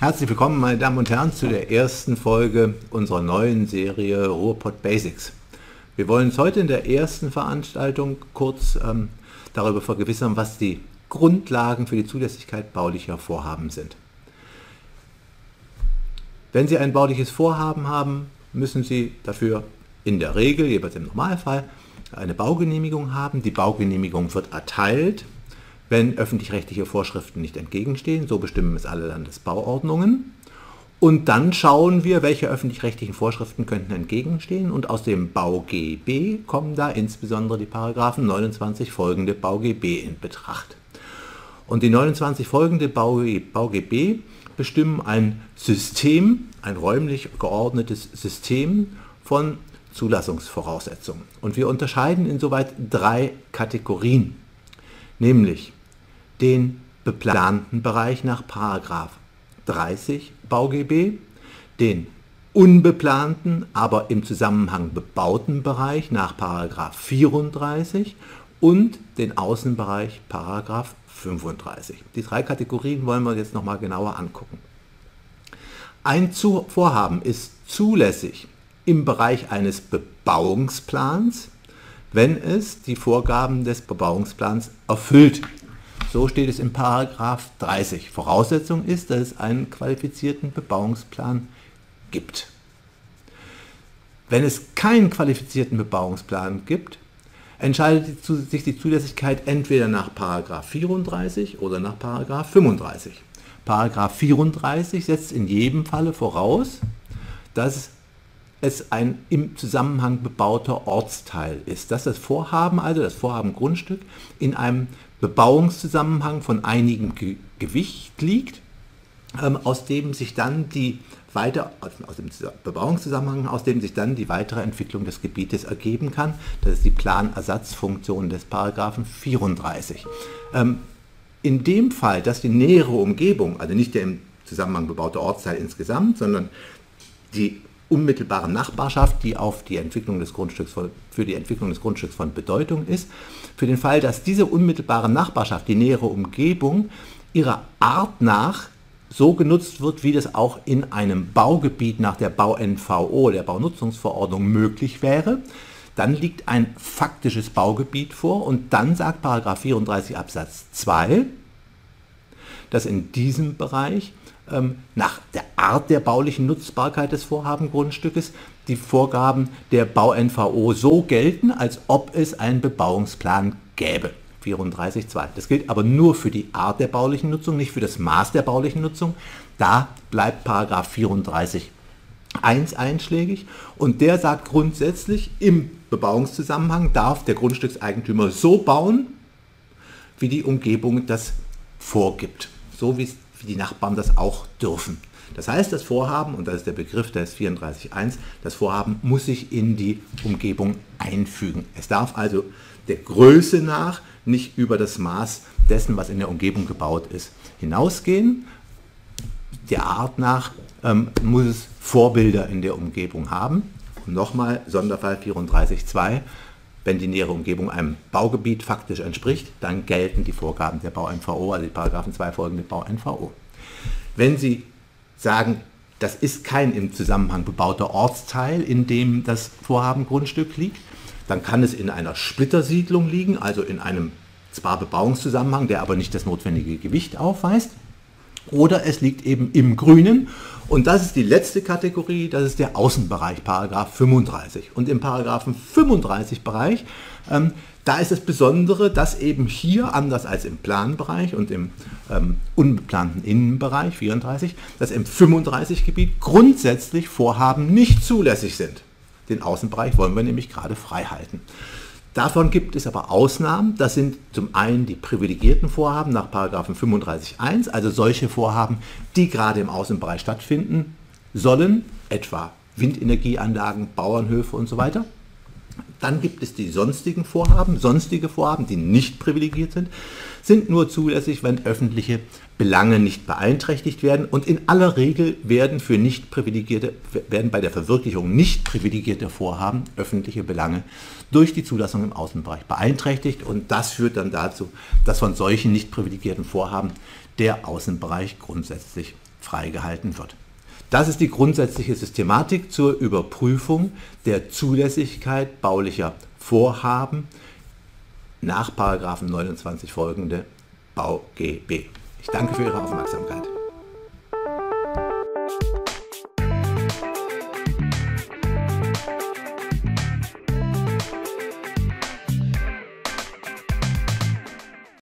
Herzlich willkommen, meine Damen und Herren, zu der ersten Folge unserer neuen Serie Ruhrpott Basics. Wir wollen uns heute in der ersten Veranstaltung kurz ähm, darüber vergewissern, was die Grundlagen für die Zulässigkeit baulicher Vorhaben sind. Wenn Sie ein bauliches Vorhaben haben, müssen Sie dafür in der Regel, jeweils im Normalfall, eine Baugenehmigung haben. Die Baugenehmigung wird erteilt wenn öffentlich-rechtliche Vorschriften nicht entgegenstehen. So bestimmen es alle Landesbauordnungen. Und dann schauen wir, welche öffentlich-rechtlichen Vorschriften könnten entgegenstehen. Und aus dem BauGB kommen da insbesondere die Paragraphen 29 folgende BauGB in Betracht. Und die 29 folgende BauGB bestimmen ein System, ein räumlich geordnetes System von Zulassungsvoraussetzungen. Und wir unterscheiden insoweit drei Kategorien, nämlich den beplanten Bereich nach 30 BauGB, den unbeplanten, aber im Zusammenhang bebauten Bereich nach 34 und den Außenbereich 35. Die drei Kategorien wollen wir jetzt nochmal genauer angucken. Ein Vorhaben ist zulässig im Bereich eines Bebauungsplans, wenn es die Vorgaben des Bebauungsplans erfüllt. So steht es in Paragraph 30. Voraussetzung ist, dass es einen qualifizierten Bebauungsplan gibt. Wenn es keinen qualifizierten Bebauungsplan gibt, entscheidet sich die Zulässigkeit entweder nach Paragraph 34 oder nach Paragraph 35. Paragraph 34 setzt in jedem Falle voraus, dass es ein im Zusammenhang bebauter Ortsteil ist, dass das Vorhaben, also das Vorhaben Grundstück, in einem Bebauungszusammenhang von einigem Ge Gewicht liegt, ähm, aus dem sich dann die weiter, aus dem Bebauungszusammenhang, aus dem sich dann die weitere Entwicklung des Gebietes ergeben kann. Das ist die Planersatzfunktion des Paragraphen 34. Ähm, in dem Fall, dass die nähere Umgebung, also nicht der im Zusammenhang bebaute Ortsteil insgesamt, sondern die unmittelbare Nachbarschaft, die auf die Entwicklung des Grundstücks von, für die Entwicklung des Grundstücks von Bedeutung ist. Für den Fall, dass diese unmittelbare Nachbarschaft, die nähere Umgebung, ihrer Art nach so genutzt wird, wie das auch in einem Baugebiet nach der Bau-NVO, der Baunutzungsverordnung, möglich wäre, dann liegt ein faktisches Baugebiet vor und dann sagt 34 Absatz 2, dass in diesem Bereich nach der Art der baulichen Nutzbarkeit des Vorhabengrundstückes die Vorgaben der Bau-NVO so gelten, als ob es einen Bebauungsplan gäbe. 34.2. Das gilt aber nur für die Art der baulichen Nutzung, nicht für das Maß der baulichen Nutzung. Da bleibt Paragraph 34 1 einschlägig und der sagt grundsätzlich, im Bebauungszusammenhang darf der Grundstückseigentümer so bauen, wie die Umgebung das vorgibt. So wie es die Nachbarn das auch dürfen. Das heißt, das Vorhaben, und das ist der Begriff des 34.1, das Vorhaben muss sich in die Umgebung einfügen. Es darf also der Größe nach nicht über das Maß dessen, was in der Umgebung gebaut ist, hinausgehen. Der Art nach ähm, muss es Vorbilder in der Umgebung haben. Und nochmal Sonderfall 34.2. Wenn die nähere Umgebung einem Baugebiet faktisch entspricht, dann gelten die Vorgaben der Bau-NVO, also die Paragraphen 2 folgende Bau-NVO. Wenn Sie sagen, das ist kein im Zusammenhang bebauter Ortsteil, in dem das Vorhaben Grundstück liegt, dann kann es in einer Splittersiedlung liegen, also in einem zwar Bebauungszusammenhang, der aber nicht das notwendige Gewicht aufweist, oder es liegt eben im Grünen. Und das ist die letzte Kategorie, das ist der Außenbereich, Paragraph 35. Und im Paragraphen 35 Bereich, ähm, da ist das Besondere, dass eben hier, anders als im Planbereich und im ähm, unbeplanten Innenbereich 34, dass im 35 Gebiet grundsätzlich Vorhaben nicht zulässig sind. Den Außenbereich wollen wir nämlich gerade frei halten. Davon gibt es aber Ausnahmen. Das sind zum einen die privilegierten Vorhaben nach 35.1, also solche Vorhaben, die gerade im Außenbereich stattfinden sollen, etwa Windenergieanlagen, Bauernhöfe und so weiter. Dann gibt es die sonstigen Vorhaben. Sonstige Vorhaben, die nicht privilegiert sind, sind nur zulässig, wenn öffentliche Belange nicht beeinträchtigt werden. Und in aller Regel werden für nicht privilegierte, werden bei der Verwirklichung nicht privilegierter Vorhaben öffentliche Belange durch die Zulassung im Außenbereich beeinträchtigt. Und das führt dann dazu, dass von solchen nicht privilegierten Vorhaben der Außenbereich grundsätzlich freigehalten wird. Das ist die grundsätzliche Systematik zur Überprüfung der Zulässigkeit baulicher Vorhaben nach 29 folgende BauGB. Ich danke für Ihre Aufmerksamkeit.